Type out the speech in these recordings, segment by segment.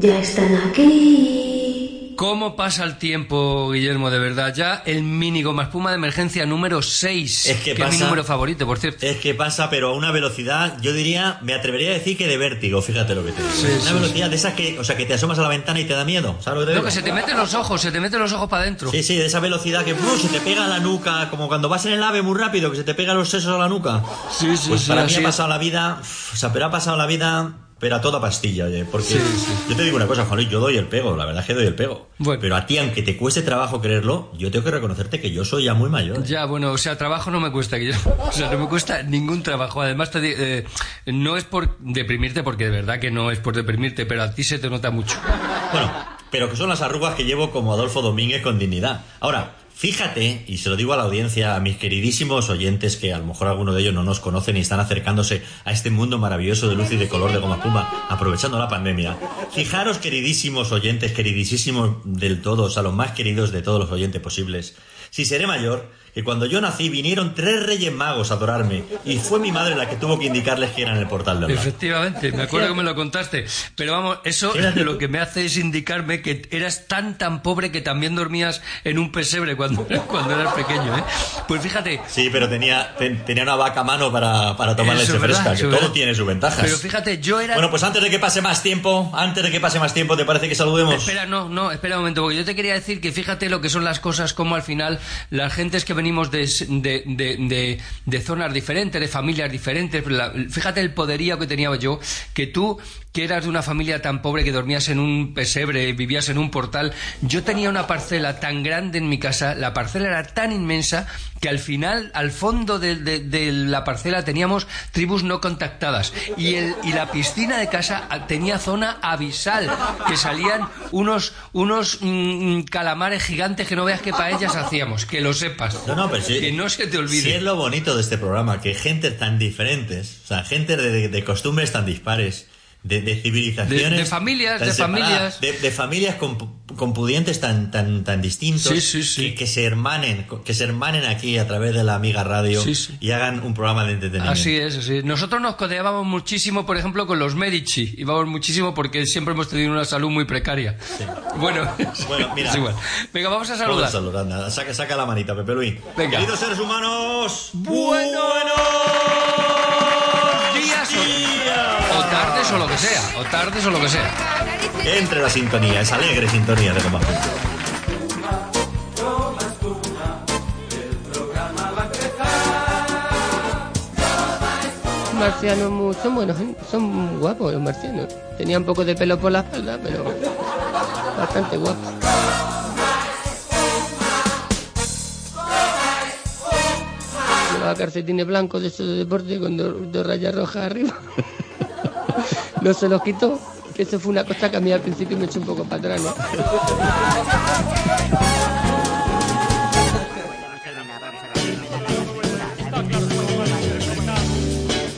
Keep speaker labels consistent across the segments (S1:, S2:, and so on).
S1: Ya están aquí.
S2: ¿Cómo pasa el tiempo, Guillermo? De verdad, ya el mini goma espuma de emergencia número 6.
S3: Es que
S2: es mi
S3: pasa-
S2: número favorito, por cierto.
S3: Es que pasa, pero a una velocidad, yo diría, me atrevería a decir que de vértigo, fíjate lo que te digo.
S2: Sí,
S3: una
S2: sí,
S3: velocidad de esas que, o sea, que te asomas a la ventana y te da miedo, ¿sabes lo que te digo?
S2: que se te meten los ojos, se te meten los ojos para adentro.
S3: Sí, sí, de esa velocidad que ¡bum! se te pega a la nuca, como cuando vas en el ave muy rápido, que se te pegan los sesos a la nuca.
S2: Sí, sí,
S3: Pues
S2: sí,
S3: para mí ha pasado la vida, uf, o sea, pero ha pasado la vida, pero a toda pastilla, oye, porque
S2: Sí, sí.
S3: yo te digo una cosa, Juan Luis, yo doy el pego, la verdad es que doy el pego.
S2: Bueno.
S3: Pero a ti, aunque te cueste trabajo creerlo, yo tengo que reconocerte que yo soy ya muy mayor. ¿eh?
S2: Ya, bueno, o sea, trabajo no me cuesta, Guillermo. O sea, no me cuesta ningún trabajo. Además, te eh, no es por deprimirte, porque de verdad que no es por deprimirte, pero a ti se te nota mucho.
S3: Bueno, pero que son las arrugas que llevo como Adolfo Domínguez con dignidad. Ahora, fíjate, y se lo digo a la audiencia, a mis queridísimos oyentes, que a lo mejor alguno de ellos no nos conocen y están acercándose a este mundo maravilloso de luz y de color de goma puma, aprovechando la pandemia. Fijaros, queridísimos oyentes, queridísimos del todo, o sea, los más queridos de todos los oyentes posibles. Si seré mayor, que cuando yo nací vinieron tres reyes magos a adorarme, y fue mi madre la que tuvo que indicarles que eran el portal de Orlando.
S2: Efectivamente, me acuerdo que me lo contaste. Pero vamos, eso
S3: Fíjate
S2: lo que me hace es indicarme que eras tan tan pobre que también dormías en un pesebre cuando, cuando eras pequeño, ¿eh? Pues fíjate,
S3: Sí, pero tenía, ten- tenía una vaca a mano para, para tomar leche
S2: verdad,
S3: fresca, que todo
S2: verdad.
S3: tiene sus ventajas.
S2: pero fíjate, yo era...
S3: Bueno, pues antes de que pase más tiempo, antes de que pase más tiempo, ¿te parece que saludemos?
S2: Espera, no, no, espera un momento, porque yo te quería decir que fíjate lo que son las cosas, como al final las gentes que venimos de, de, de, zonas diferentes, de familias diferentes, fíjate el poderío que tenía yo, que tú, que eras de una familia tan pobre que dormías en un pesebre, vivías en un portal, yo tenía una parcela tan grande en mi casa, la parcela era tan inmensa que al final, al fondo de, de- de la parcela teníamos tribus no contactadas y, el, y la piscina de casa tenía zona abisal, que salían unos, unos mm, calamares gigantes que no veas qué paellas hacíamos, que lo sepas.
S3: No, no, pero sí.
S2: Que no se te olvide.
S3: Sí es lo bonito de este programa, que gente tan diferentes, o sea, gente de, de costumbres tan dispares, de, de civilizaciones...
S2: De- de familias, de
S3: separadas,
S2: familias.
S3: De, familias con, con pudientes tan, tan, tan distintos.
S2: Sí, sí, sí.
S3: Que, que se hermanen, que se hermanen aquí a través de la amiga radio y hagan un programa de entretenimiento.
S2: Así es, así es. Nosotros nos codeábamos muchísimo, por ejemplo, con los Medici. Íbamos muchísimo porque siempre hemos tenido una salud muy precaria. Bueno,
S3: Bueno, mira.
S2: es igual. Venga, vamos a
S3: Vamos a
S2: saludar.
S3: saludar, anda. Saca, saca la manita, Pepe Luis.
S2: Venga.
S3: Queridos seres humanos,
S2: Bueno. Días o-. O tardes o lo que sea, o tardes o lo que sea.
S3: Entre la sintonía, esa alegre sintonía de Goma Puma.
S4: marcianos muy- son buenos, ¿eh? son guapos los marcianos. Tenían un poco de pelo por la espalda, pero bastante guapos. Llevaba calcetines blancos de esos de deporte con dos, rayas rojas arriba. no se los quitó, eso fue una cosa que a mí al principio me echó un poco para atrás.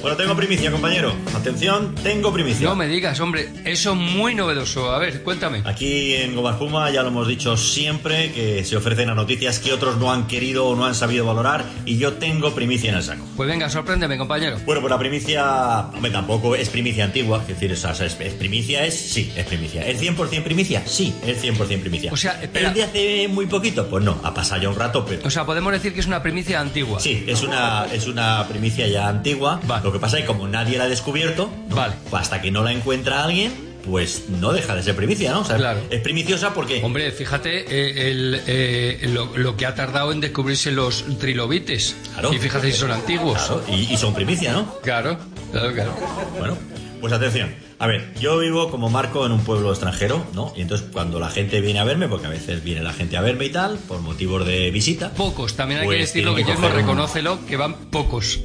S3: Bueno, tengo primicia, compañero. Atención, tengo primicia.
S2: No me digas, hombre, eso es muy novedoso. A ver, cuéntame.
S3: Aquí en Goma Espuma ya lo hemos dicho siempre que se ofrecen a noticias que otros no han querido o no han sabido valorar y yo tengo primicia en el saco.
S2: Pues venga, sorpréndeme, compañero.
S3: Bueno, pues la primicia, hombre, tampoco es primicia antigua, es decir, es, es- es primicia, es sí, es primicia. ¿Es 100% primicia? Sí, es 100% primicia.
S2: O sea, espera.
S3: ¿Es de hace muy poquito? Pues no, ha pasado ya un rato, pero...
S2: O sea, podemos decir que es una primicia antigua.
S3: Sí, es una, es una primicia ya antigua.
S2: Vale.
S3: Lo que pasa es que como nadie la ha descubierto, ¿no?
S2: Vale.
S3: Pues hasta que no la encuentra alguien, pues no deja de ser primicia, ¿no? O sea,
S2: Claro.
S3: Es primiciosa porque...
S2: Hombre, fíjate eh, el, eh, lo, lo que ha tardado en descubrirse los trilobites.
S3: Claro.
S2: Y fíjate si son antiguos.
S3: Claro, y, y son primicia, ¿no?
S2: Claro, claro, claro.
S3: Bueno, pues atención. A ver, yo vivo como Marco en un pueblo extranjero, ¿no? Y entonces cuando la gente viene a verme, porque a veces viene la gente a verme y tal, por motivos de visita.
S2: Pocos, también hay
S3: Pues
S2: que decirlo,
S3: que coger un-
S2: reconócelo, que van pocos.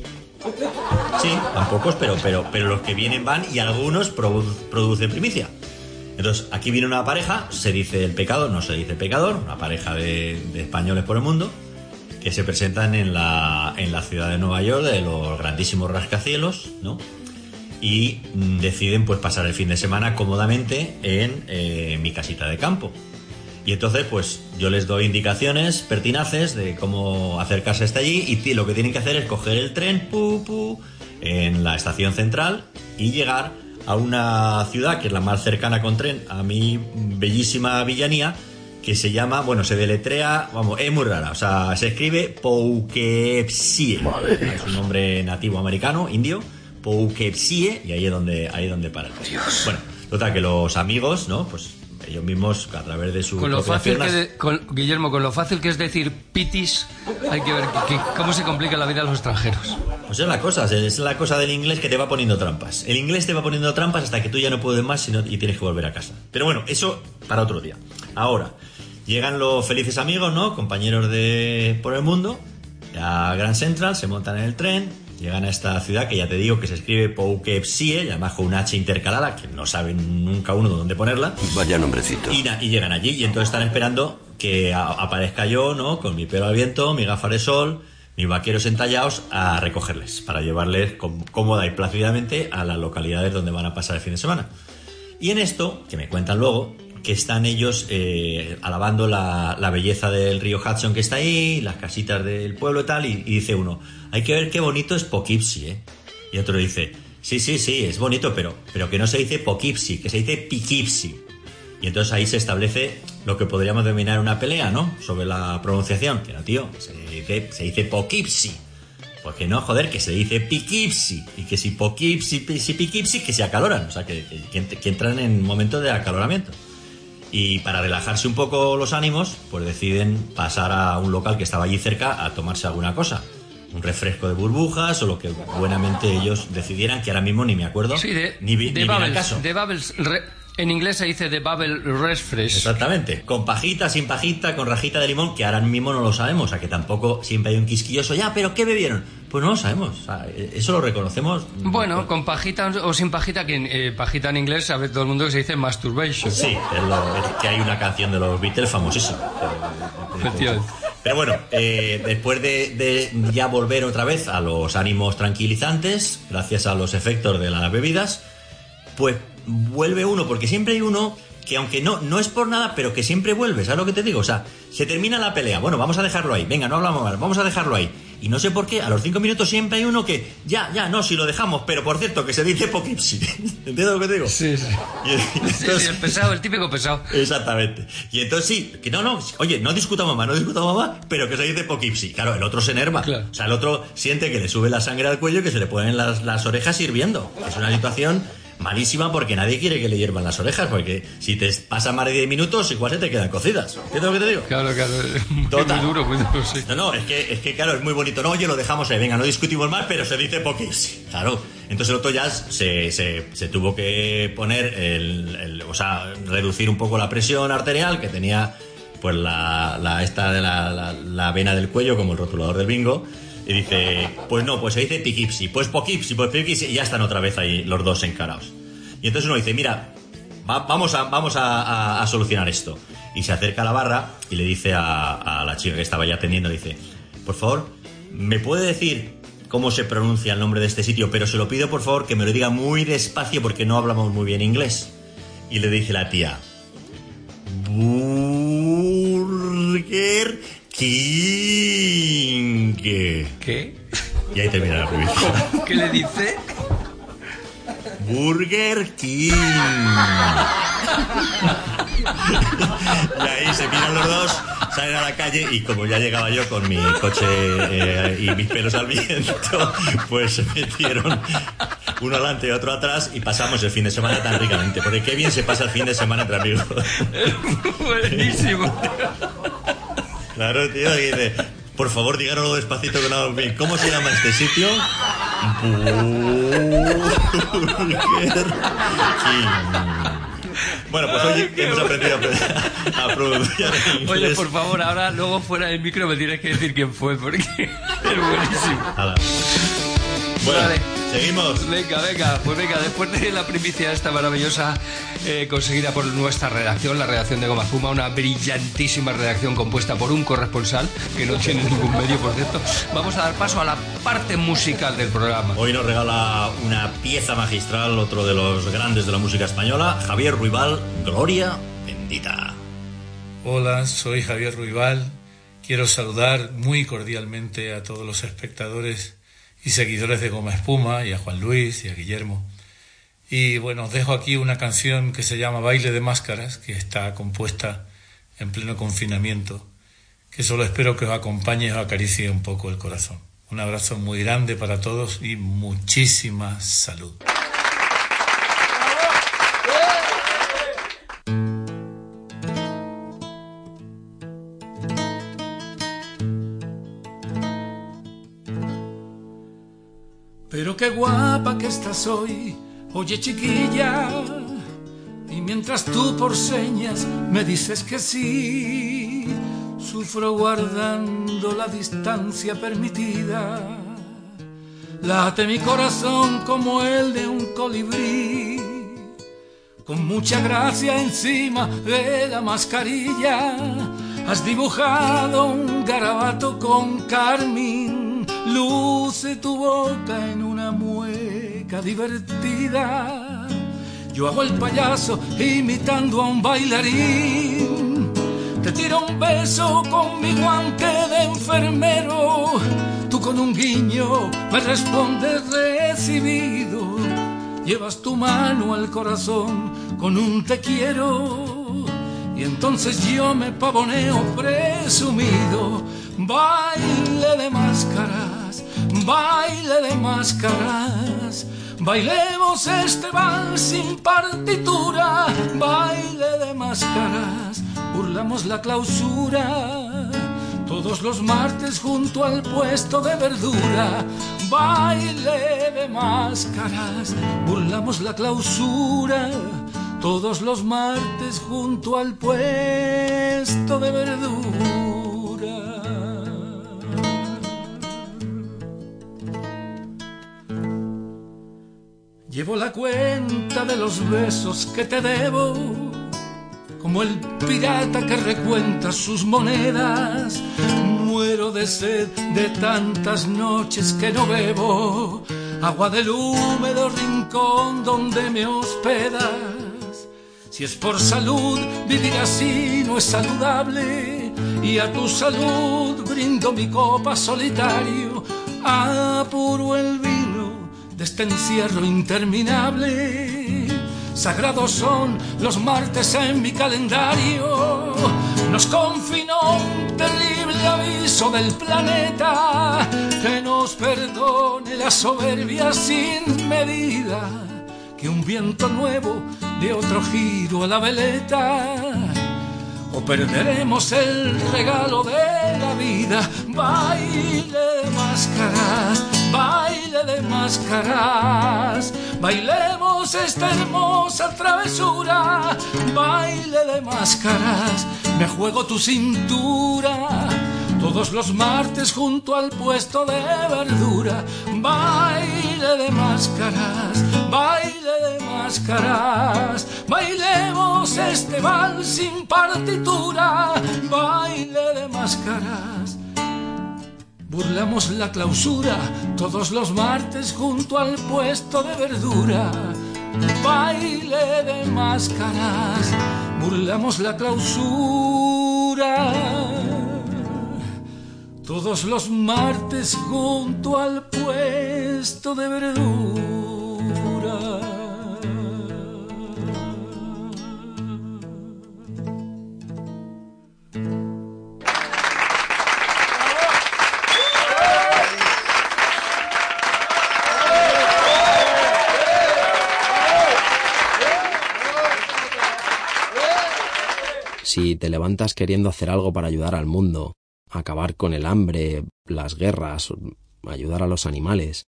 S3: Sí, van pocos, pero, pero, pero los que vienen van y algunos produ- producen primicia. Entonces, aquí viene una pareja, se dice el pecador, no se dice pecador, una pareja de, españoles por el mundo, que se presentan en la, en la ciudad de Nueva York, de los grandísimos rascacielos, ¿no? Y deciden pues pasar el fin de semana cómodamente en eh, mi casita de campo. Y entonces, pues yo les doy indicaciones pertinaces de cómo acercarse hasta allí y lo que tienen que hacer es coger el tren pu, pu, en la estación central y llegar a una ciudad que es la más cercana con tren a mi bellísima villanía, que se llama, bueno, se deletrea, vamos, es muy rara, o sea, se escribe Poughkeepsie. Es un nombre nativo americano, indio, Poughkeepsie, y ahí es donde, ahí es donde para.
S2: Dios.
S3: Bueno, total, que los amigos, ¿no? Pues ellos mismos, a través de su
S2: Con lo fácil que de- con- Guillermo, con lo fácil que es decir pitis, hay que ver que- que- cómo se complica la vida a los extranjeros.
S3: Pues es la cosa, es la cosa del inglés que te va poniendo trampas. El inglés te va poniendo trampas hasta que tú ya no puedes más y, no- y tienes que volver a casa. Pero bueno, eso para otro día. Ahora, llegan los felices amigos, ¿no? Compañeros de por el mundo, a Grand Central, se montan en el tren, llegan a esta ciudad que ya te digo que se escribe Poughkeepsie, y además con una H intercalada, que no saben nunca uno dónde ponerla.
S5: Vaya nombrecito.
S3: Y, llegan allí y entonces están esperando que aparezca yo, ¿no? Con mi pelo al viento, mi gafas de sol, mis vaqueros entallados a recogerles para llevarles cómoda y plácidamente a las localidades donde van a pasar el fin de semana. Y en esto, que me cuentan luego, que están ellos eh, alabando la, belleza del río Hudson que está ahí, las casitas del pueblo y tal, y, dice uno, hay que ver qué bonito es Poughkeepsie, ¿eh? Y otro dice, sí, sí, sí, es bonito, pero, pero que no se dice Poughkeepsie, que se dice Poughkeepsie. Y entonces ahí se establece lo que podríamos denominar una pelea, ¿no? Sobre la pronunciación. Que no, tío, se dice, se dice Poughkeepsie. Porque no, joder, que se dice Poughkeepsie. Y que si Poughkeepsie, si Poughkeepsie, que se acaloran. O sea, que, que- que entran en momentos de acaloramiento. Y para relajarse un poco los ánimos, pues deciden pasar a un local que estaba allí cerca a tomarse alguna cosa. Un refresco de burbujas o lo que buenamente ellos decidieran, que ahora mismo ni me acuerdo.
S2: Sí, de,
S3: ni, vi-
S2: de
S3: ni
S2: Bubbles,
S3: caso.
S2: de Bubbles re- en inglés se dice de Bubble Refresh.
S3: Exactamente. Con pajita, sin pajita, con rajita de limón, que ahora mismo no lo sabemos. O sea, que tampoco siempre hay un quisquilloso. Ya, pero ¿qué bebieron? Pues no lo sabemos. O sea, eso lo reconocemos.
S2: Bueno, con pajita o sin pajita, que eh, pajita en inglés sabe todo el mundo que se dice masturbation.
S3: Sí, es lo- es que hay una canción de los Beatles famosísima. Pero bueno, eh, después de, de ya volver otra vez a los ánimos tranquilizantes, gracias a los efectos de las bebidas, pues vuelve uno, porque siempre hay uno que aunque no, no es por nada, pero que siempre vuelve, ¿sabes lo que te digo? O sea, se termina la pelea, bueno, vamos a dejarlo ahí, venga, no hablamos más, vamos a dejarlo ahí. Y no sé por qué, a los cinco minutos siempre hay uno que, ya, ya, no, si lo dejamos, pero por cierto, que se dice Poughkeepsie. ¿Entiendes lo que te digo?
S2: Sí, sí.
S3: Y- y
S2: Sí, sí,
S3: entonces-
S2: el pesado, el típico pesado.
S3: Exactamente. Y entonces sí, que no, no, oye, no discutamos más, no discutamos más, pero que se dice Poughkeepsie. Claro, el otro se enerva.
S2: Claro.
S3: O sea, el otro siente que le sube la sangre al cuello y que se le ponen las, las orejas hirviendo. Es una situación malísima porque nadie quiere que le hiervan las orejas, porque si te pasa más de 10 minutos, igual se te quedan cocidas. ¿Entiendes lo que te digo?
S2: Claro, claro. Muy,
S3: Total.
S2: muy duro, muy duro, sí.
S3: No, no, es que, es que claro, es muy bonito. No, oye, lo dejamos ahí, venga, no discutimos más, pero se dice Poughkeepsie. Claro. Entonces el otro ya se, se, se tuvo que poner, el, el- o sea, reducir un poco la presión arterial que tenía pues la, la esta de la, la, la vena del cuello, como el rotulador del bingo. Y dice, pues no, pues se dice Poughkeepsie, pues Poughkeepsie, pues Poughkeepsie, y ya están otra vez ahí los dos encarados. Y entonces uno dice, mira, va- vamos, a, vamos a, solucionar esto. Y se acerca a la barra y le dice a, a la chica que estaba ya atendiendo, le dice, por favor, ¿me puede decir cómo se pronuncia el nombre de este sitio? Pero se lo pido, por favor, que me lo diga muy despacio porque no hablamos muy bien inglés. Y le dice la tía, Burger King.
S2: ¿Qué?
S3: Y ahí termina la publicidad.
S2: ¿Qué le dice?
S3: Burger King. y ahí se miran los dos, salen a la calle y como ya llegaba yo con mi coche eh, y mis pelos al viento, pues se metieron uno adelante y otro atrás y pasamos el fin de semana tan ricamente. Porque qué bien se pasa el fin de semana entre amigos.
S2: Buenísimo.
S3: Claro, tío, y dice, por favor, díganoslo despacito que no. ¿Cómo se llama este sitio? Burger King. Bueno, pues hoy hemos aprendido a, a pronunciar en
S2: Oye,
S3: inglés.
S2: por favor, ahora luego fuera del micro me tienes que decir quién fue, porque es buenísimo.
S3: Hala. Bueno,
S2: Vale.
S3: seguimos.
S2: Venga, venga, pues venga, después de la primicia esta maravillosa eh, conseguida por nuestra redacción, la redacción de Goma Espuma, una brillantísima redacción compuesta por un corresponsal, que no tiene ningún medio, por cierto, vamos a dar paso a la parte musical del programa.
S3: Hoy nos regala una pieza magistral, otro de los grandes de la música española, Javier Ruibal, Gloria Bendita.
S6: Hola, soy Javier Ruibal. Quiero saludar muy cordialmente a todos los espectadores y seguidores de Goma Espuma y a Juan Luis y a Guillermo. Y bueno, os dejo aquí una canción que se llama Baile de Máscaras, que está compuesta en pleno confinamiento, que solo espero que os acompañe y os acaricie un poco el corazón. Un abrazo muy grande para todos y muchísima salud.
S5: Estás hoy, oye chiquilla. Y mientras tú por señas me dices que sí, sufro guardando la distancia permitida. Late mi corazón como el de un colibrí, con mucha gracia encima de la mascarilla. Has dibujado un garabato con carmín, luce tu boca en una divertida. Yo hago el payaso imitando a un bailarín. Te tiro un beso con mi guante de enfermero. Tú con un guiño me respondes recibido. Llevas tu mano al corazón con un te quiero. Y entonces yo me pavoneo presumido. Baile de máscaras, baile de máscaras. Bailemos este vals sin partitura, baile de máscaras, burlamos la clausura. Todos los martes junto al puesto de verdura, baile de máscaras, burlamos la clausura. Todos los martes junto al puesto de verdura. Llevo la cuenta de los besos que te debo, como el pirata que recuenta sus monedas. Muero de sed de tantas noches que no bebo, agua del húmedo rincón donde me hospedas. Si es por salud, vivir así no es saludable, y a tu salud brindo mi copa solitario, apuro el vino de este encierro interminable. Sagrados son los martes en mi calendario. Nos confinó un terrible aviso del planeta. Que nos perdone la soberbia sin medida. Que un viento nuevo de otro giro a la veleta. O perderemos el regalo de la vida. Baile máscaras baile máscaras, bailemos esta hermosa travesura, baile de máscaras, me juego tu cintura. Todos los martes junto al puesto de verdura, baile de máscaras, baile de máscaras, bailemos este vals sin partitura, baile de máscaras. Burlamos la clausura todos los martes junto al puesto de verdura. Baile de máscaras, burlamos la clausura. Todos los martes junto al puesto de verdura.
S7: Si te levantas queriendo hacer algo para ayudar al mundo, acabar con el hambre, las guerras, ayudar a los animales,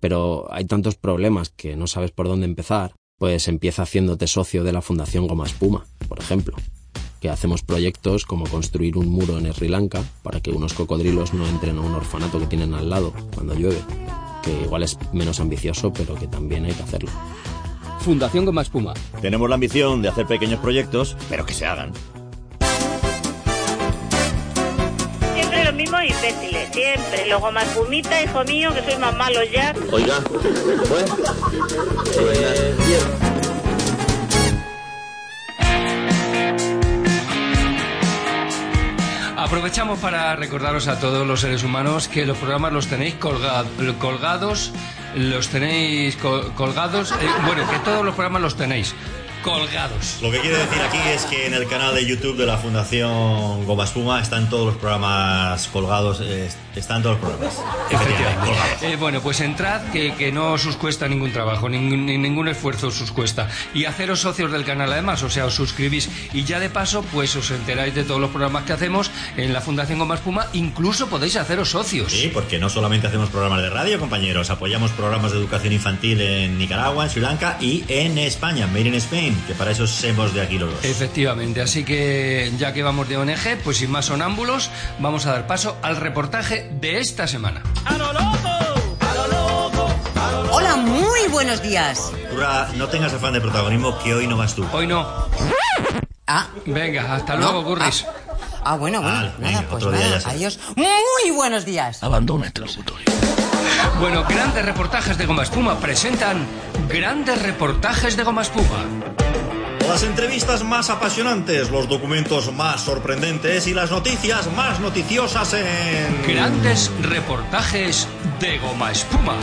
S7: pero hay tantos problemas que no sabes por dónde empezar, pues empieza haciéndote socio de la Fundación Goma Espuma, por ejemplo, que hacemos proyectos como construir un muro en Sri Lanka para que unos cocodrilos no entren a un orfanato que tienen al lado cuando llueve, que igual es menos ambicioso, pero que también hay que hacerlo.
S2: Fundación Goma Espuma.
S3: Tenemos la ambición de hacer pequeños proyectos, pero que se hagan.
S8: Mismos imbéciles, siempre. Luego más fumita, hijo mío, que soy más malo ya.
S9: Oiga, pues, eh, bien.
S2: Aprovechamos para recordaros a todos los seres humanos que los programas los tenéis colga- colgados, los tenéis col- colgados, eh, bueno, que todos los programas los tenéis colgados.
S3: Lo que quiere decir aquí es que en el canal de YouTube de la Fundación Goma Espuma están todos los programas colgados, eh, están todos los programas. Efectivamente.
S2: Eh, bueno, pues entrad, que, que no os cuesta ningún trabajo, ningún, ni ningún esfuerzo os cuesta. Y haceros socios del canal además, o sea, os suscribís. Y ya de paso, pues os enteráis de todos los programas que hacemos en la Fundación Goma Espuma. Incluso podéis haceros socios.
S3: Sí, porque no solamente hacemos programas de radio, compañeros, apoyamos programas de educación infantil en Nicaragua, en Sri Lanka y en España, Made in Spain, que para eso somos de aquí los dos.
S2: Efectivamente, así que ya que vamos de ONG, pues sin más sonámbulos, vamos a dar paso al reportaje de esta semana.
S10: Hola, muy buenos días.
S3: Curra, no tengas afán de protagonismo, que hoy no vas tú.
S2: Hoy no.
S10: Ah,
S2: Venga, hasta
S10: ¿No?
S2: luego, Gurris.
S10: ah bueno, bueno.
S3: Vale,
S10: nada,
S3: venga,
S10: pues nada, adiós. Muy buenos días.
S5: Abandona este locutorio.
S2: Bueno, grandes reportajes de Goma Espuma presentan grandes reportajes de Goma Espuma.
S3: Las entrevistas más apasionantes, los documentos más sorprendentes y las noticias más noticiosas en...
S2: Grandes reportajes de Goma Espuma.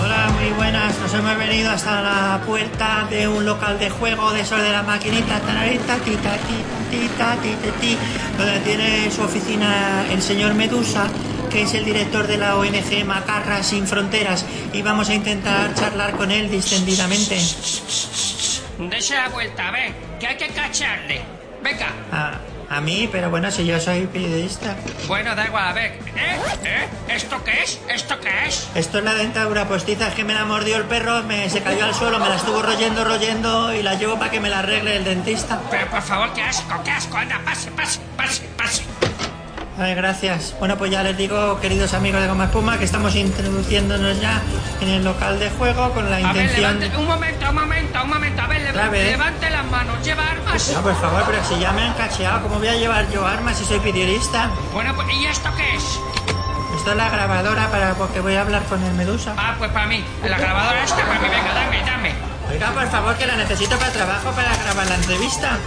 S11: Hola, muy buenas. Nos hemos venido hasta la puerta de un local de juego de esos de la maquinita, tararita, tita, ti, tita, ti, ti, ti, donde tiene su oficina el señor Medusa, que es el director de la ONG Macarra Sin Fronteras, y vamos a intentar charlar con él distendidamente.
S12: Dese la vuelta, ven, que hay que cacharle. Venga.
S11: A, a mí, pero bueno, si yo soy periodista.
S12: Bueno, da igual, a ver. ¿Eh? ¿Eh? ¿Esto qué es? ¿Esto qué es?
S11: Esto es la dentadura postiza, es que me la mordió el perro, me, se cayó al suelo, me la estuvo royendo, royendo y la llevo para que me la arregle el dentista.
S12: Pero por favor, qué asco, qué asco. Anda, pase, pase, pase, pase.
S11: Gracias. Bueno, pues ya les digo, queridos amigos de Goma Espuma, que estamos introduciéndonos ya en el local de juego con la
S12: A ver,
S11: intención...
S12: levante, un momento, un momento, un momento. A ver, levante las manos. ¿Lleva armas?
S11: No, por favor, pero si ya me han cacheado, ¿cómo voy a llevar yo armas si soy periodista?
S12: Bueno, pues, ¿y esto qué es?
S11: Esto es la grabadora para porque voy a hablar con el Medusa.
S12: Ah, pues para mí. La grabadora esta para mí. Venga, dame, dame.
S11: Oiga, por favor, que la necesito para trabajo, para grabar la entrevista.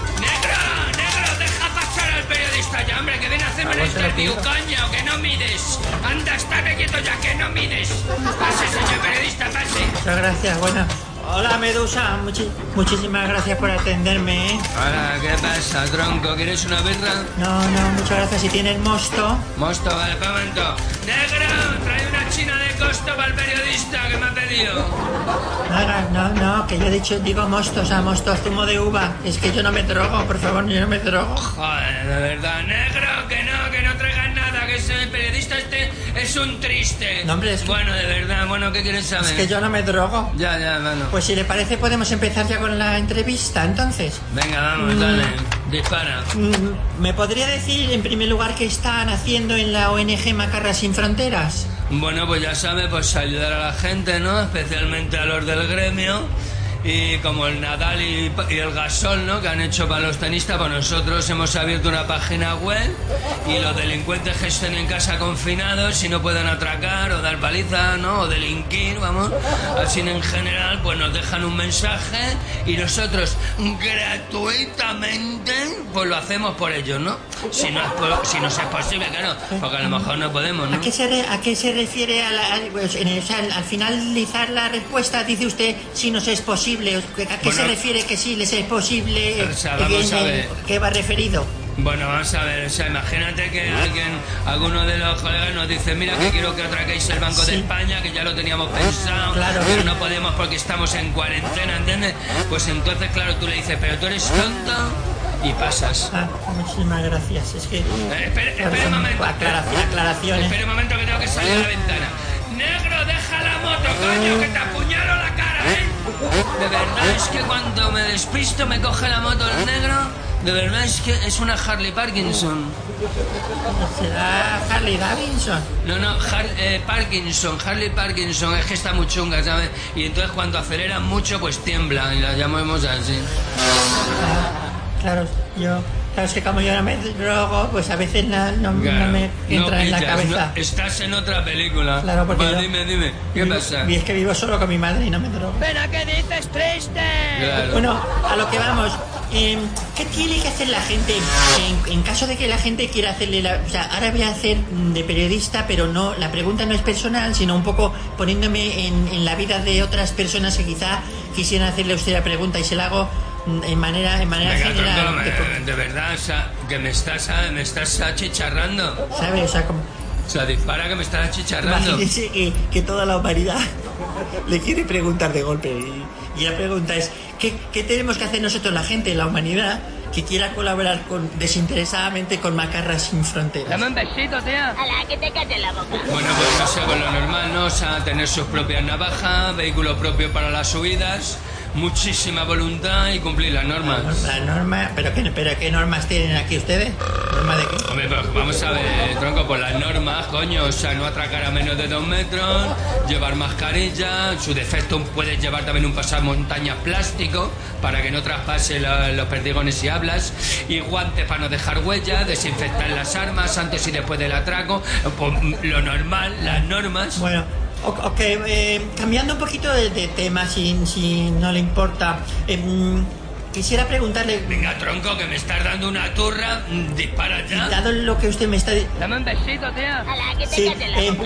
S12: ¡Negro! ¡Negro! ¡Deja pasar al periodista ya, hombre! ¡Que viene a hacerme una interview, coño! ¡Que no mires! ¡Anda, está quieto ya, que no mires! ¡Pase, señor periodista, pase!
S11: Muchas gracias, bueno. Hola, Medusa. Muchi- muchísimas gracias por atenderme, ¿eh?
S2: Ahora, ¿qué pasa, tronco? ¿Quieres una birra?
S11: No, no, muchas gracias. Si tienes mosto...
S2: Mosto, vale, pa'.
S12: ¡Negro! Trae una china de costo para el periodista que me ha pedido.
S11: No, no, no, que yo he dicho, digo mosto, o sea, mosto, zumo de uva. Es que yo no me drogo, por favor, yo no me drogo.
S12: Joder, de verdad, negro, que no, que no traigan nada, que ese periodista este es un triste.
S11: No, hombre, es que-
S2: Bueno, de verdad, bueno, ¿qué quieres saber?
S11: Es que yo no me drogo.
S2: Ya, ya, bueno.
S11: Pues si le parece podemos empezar ya con la entrevista, entonces.
S2: Venga, vamos, dale. Dispara.
S11: Mm, ¿Me podría decir en primer lugar qué están haciendo en la ONG Macarra Sin Fronteras?
S2: Bueno, pues ya sabe, pues ayudar a la gente, ¿no? Especialmente a los del gremio. Y como el Nadal y, y el Gasol, ¿no? Que han hecho para los tenistas, pues nosotros hemos abierto una página web y los delincuentes que estén en casa confinados, si no pueden atracar o dar paliza, ¿no? O delinquir, vamos. Así en general, pues nos dejan un mensaje y nosotros gratuitamente, pues lo hacemos por ellos, ¿no? Si no es, si no es posible, claro, porque a lo mejor no podemos, ¿no?
S11: ¿A qué se, re- a qué se refiere a la- al, pues, en el- al finalizar la respuesta dice usted si nos es posible? ¿A qué se
S2: Bueno.
S11: refiere que sí les es posible?
S2: O sea, vamos
S11: ¿En-
S2: a ver.
S11: ¿Qué va referido?
S2: Bueno, vamos a ver, o sea, imagínate que alguien, alguno de los colegas nos dice, mira que quiero que atraquéis el Banco de
S11: Sí.
S2: España, que ya lo teníamos pensado,
S11: Claro.
S2: pero no podemos porque estamos en cuarentena, ¿entiendes? Pues entonces, claro, tú le dices, pero tú eres tonto y pasas.
S11: Ah, muchísimas gracias. Es que...
S2: Eh, espere, espere un momento.
S11: Aclaración- aclaraciones.
S2: Espere un momento que tengo que salir a la ventana. Negro, deja la moto, coño, que te apuñalo la cara, ¿eh? De verdad es que cuando me despisto me coge la moto el negro. De verdad es que es una Harley Parkinson.
S11: ¿Será Harley Davidson?
S2: No, no, Har- eh, Parkinson, Harley Parkinson, es que está muy chunga, ¿sabes? Y entonces cuando aceleran mucho, pues tiembla, y la llamamos así.
S11: Claro, yo... Claro, es que como yo no me drogo, pues a veces no, no
S2: Claro,
S11: me entra
S2: no
S11: en la cabeza.
S2: no- estás en otra película.
S11: Claro, porque
S2: Va,
S11: yo-
S2: dime, dime, ¿qué
S11: Vivo-
S2: pasa?
S11: Y es que vivo solo con mi madre y no me drogo.
S12: ¿Pero qué dices, triste?
S2: Claro.
S11: Bueno, a lo que vamos. eh, ¿qué tiene que hacer la gente en, en caso de que la gente quiera hacerle la... O sea, ahora voy a hacer de periodista, pero no, la pregunta no es personal, sino un poco poniéndome en, en la vida de otras personas que quizá quisieran hacerle a usted la pregunta y se la hago en manera, en manera
S2: Venga,
S11: general.
S2: me- de verdad, o sea, que me estás, ah, me estás achicharrando.
S11: ¿Sabe? O sea, como...
S2: O sea, dispara que me estás achicharrando.
S11: Imagínese que, que toda la humanidad le quiere preguntar de golpe. Y, y la pregunta es, ¿qué, qué tenemos que hacer nosotros, la gente, la humanidad, que quiera colaborar con, desinteresadamente con Macarras sin fronteras?
S2: Dame un besito, tía.
S13: Ala, que te calles la boca.
S2: Bueno, pues no sé, con lo normal, ¿no? O sea, tener sus propias navajas, vehículo propio para las subidas, muchísima voluntad y cumplir las normas.
S11: La norma, pero qué, pero qué normas tienen aquí ustedes? ¿Norma de qué?
S2: Hombre, pues vamos a ver, tronco, por las normas, coño, o sea, no atracar a menos de dos metros, llevar mascarilla, su defecto puedes llevar también un pasamontañas plástico para que no traspase la- los perdigones y hablas, y guantes para no dejar huellas, desinfectar las armas antes y después del atraco, pues, lo normal, las normas.
S11: Bueno, ok, eh, cambiando un poquito de, tema, si, si no le importa, em, quisiera preguntarle...
S2: Venga, tronco, que me estás dando una turra, mm, dispara ya.
S11: Dado lo que usted me está... di-
S2: Dame un besito, tía.
S13: Ala, que te
S11: Sí,
S13: la
S11: eh.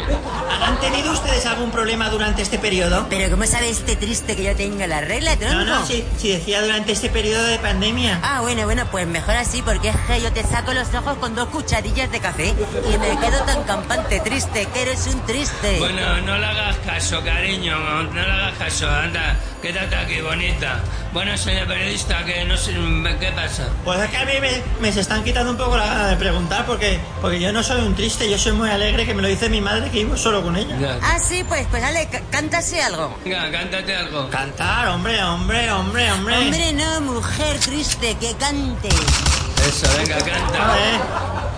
S11: ¿Han tenido ustedes algún problema durante este periodo?
S10: Pero ¿cómo sabe este triste que yo tengo la regla, tronco?
S11: No, no, sí, sí decía durante este periodo de pandemia.
S10: Ah, bueno, bueno, pues mejor así, porque es que yo te saco los ojos con dos cucharillas de café y me quedo tan campante triste, que eres un triste.
S2: Bueno, no le hagas caso, cariño, no le hagas caso, anda, quédate aquí, bonita. Bueno, señor periodista, que no sé, ¿qué pasa?
S11: Pues es que a mí me, me se están quitando un poco la gana de preguntar porque, porque yo no soy un triste, yo soy muy alegre, que me lo dice mi madre que vivo solo con ella.
S10: Ah, sí, pues, pues dale, cántase algo.
S2: Venga, cántate algo.
S11: Cantar, hombre, hombre, hombre, hombre.
S10: Hombre, no, mujer triste, que cante.
S2: Eso, venga,
S11: A
S2: canta.
S11: ver,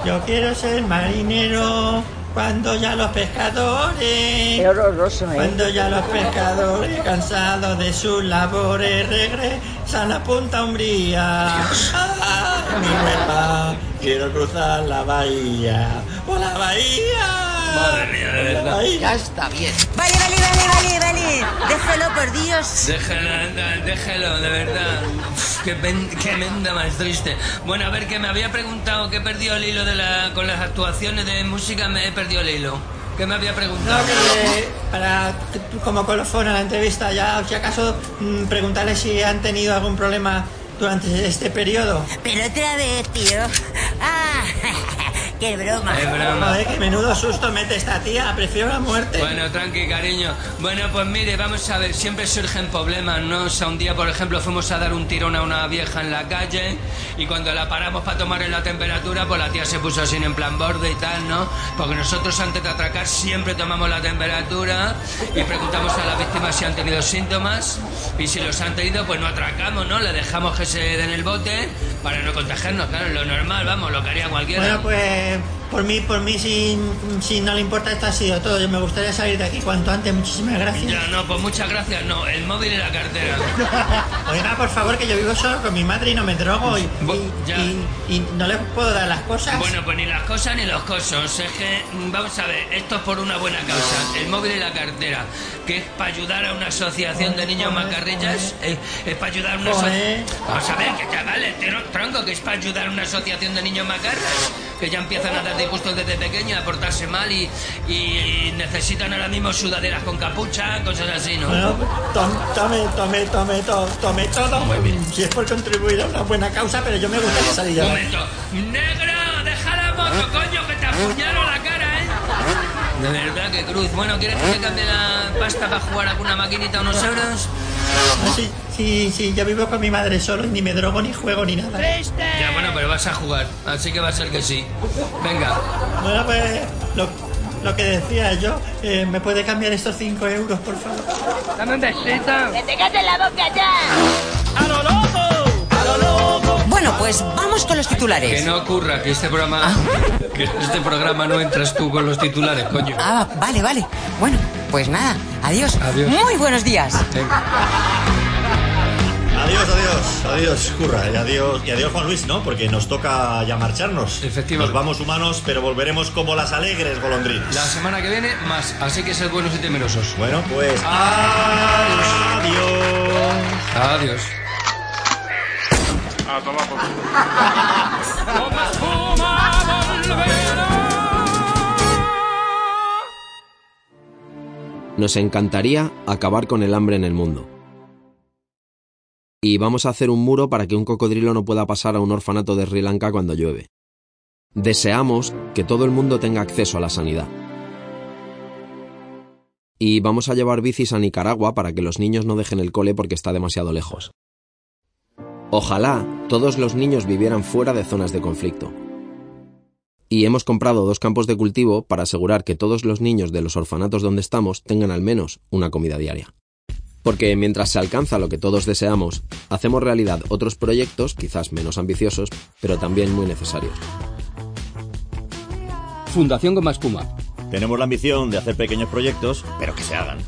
S11: yo quiero ser marinero cuando ya los pescadores...
S14: horroroso, ¿eh?
S11: Cuando ya los pescadores, cansados de sus labores, regresan a Punta Umbría. ¡Ah, mi huepa! Quiero cruzar la bahía. ¡Por la bahía!
S2: Madre mía, de verdad.
S14: Ya está bien.
S10: Vale, vale, vale, vale, vale. Déjelo, por Dios.
S2: Déjalo, anda, déjalo, de verdad. Uf, qué, pen- qué menda más triste. Bueno, a ver, que me había preguntado que he perdido el hilo de la, con las actuaciones de música, me he perdido el hilo. ¿Qué me había
S11: No,
S2: preguntado?
S11: que para, como colofón a la entrevista, ya, si acaso, mm, preguntarle si han tenido algún problema durante este periodo.
S10: Pero otra vez, tío. Ah, qué broma.
S2: Es broma.
S11: Joder, qué menudo susto mete esta tía, prefiero la muerte.
S2: Bueno, tranqui, cariño. Bueno, pues mire, vamos a ver, siempre surgen problemas, ¿no? O sea, un día, por ejemplo, fuimos a dar un tirón a una vieja en la calle y cuando la paramos para tomarle la temperatura, pues la tía se puso así en plan borde y tal, ¿no? Porque nosotros antes de atracar siempre tomamos la temperatura y preguntamos a las víctimas si han tenido síntomas y si los han tenido, pues no atracamos, ¿no? Le dejamos que se den el bote para no contagiarnos, claro, lo normal, vamos, lo que haría cualquiera.
S11: Bueno, pues man. Por mí, por mí, si, si no le importa, esto ha sido todo. Yo me gustaría salir de aquí cuanto antes. Muchísimas gracias.
S2: Ya, no, pues muchas gracias, no, el móvil y la cartera.
S11: Oiga, por favor, que yo vivo solo con mi madre y no me drogo y, y,
S2: ya.
S11: y- y no le puedo dar las cosas.
S2: Bueno, pues ni las cosas ni los cosos. Es que, mm, vamos a ver, esto es por una buena causa. El móvil y la cartera, que es para ayudar a una asociación de niños macarrillas. eh, Es, para ayudar a una asociación. Vamos a ver, que chavales, tro- tronco, que es para ayudar a una asociación de niños macarras. Que ya empiezan a dar disgustos desde pequeños, a portarse mal y, y necesitan ahora mismo sudaderas con capucha, cosas así, ¿no?
S11: Bueno, tome, tome, tome, tome, to- tome todo.
S2: Muy bien.
S11: Si es por contribuir a una buena causa, pero yo me gustaría salir de
S2: Un momento. ¡Negro! ¡Deja la moto, coño, que te apuñalo la cara, eh! De verdad, que cruz. Bueno, ¿quieres que te cambie la pasta para jugar a una maquinita unos euros?
S11: No, sí, sí, sí, yo vivo con mi madre solo y ni me drogo, ni juego, ni nada.
S2: Ya, bueno, pero vas a jugar, así que va a ser que sí. Venga.
S11: Bueno, pues lo, lo que decía yo, eh, ¿me puede cambiar estos 5 euros, por favor?
S2: Dame un besito.
S13: Que te calles la boca ya.
S11: ¡A lo loco! ¡A lo loco!
S10: Bueno, pues vamos con los
S2: Que
S10: titulares.
S2: no ocurra que este programa... Que en este programa no entras tú con los titulares, coño.
S10: Ah, vale, vale. Bueno, pues nada. Adiós.
S2: Adiós.
S10: Muy buenos días.
S2: Venga.
S3: Adiós, adiós, adiós, curra, y adiós, y adiós Juan Luis, ¿no? Porque nos toca ya marcharnos.
S2: Efectivamente.
S3: Nos vamos humanos, pero volveremos como las alegres golondrinas.
S2: La semana que viene, más. Así que sed buenos y temerosos.
S3: Bueno, pues.
S2: Adiós.
S3: Adiós.
S2: Adiós.
S15: A tomar por
S7: Nos encantaría acabar con el hambre en el mundo. Y vamos a hacer un muro para que un cocodrilo no pueda pasar a un orfanato de Sri Lanka cuando llueve. Deseamos que todo el mundo tenga acceso a la sanidad. Y vamos a llevar bicis a Nicaragua para que los niños no dejen el cole porque está demasiado lejos. Ojalá todos los niños vivieran fuera de zonas de conflicto. Y hemos comprado dos campos de cultivo para asegurar que todos los niños de los orfanatos donde estamos tengan al menos una comida diaria. Porque mientras se alcanza lo que todos deseamos, hacemos realidad otros proyectos, quizás menos ambiciosos, pero también muy necesarios.
S2: Fundación Goma Espuma.
S3: Tenemos la ambición de hacer pequeños proyectos, pero que se hagan.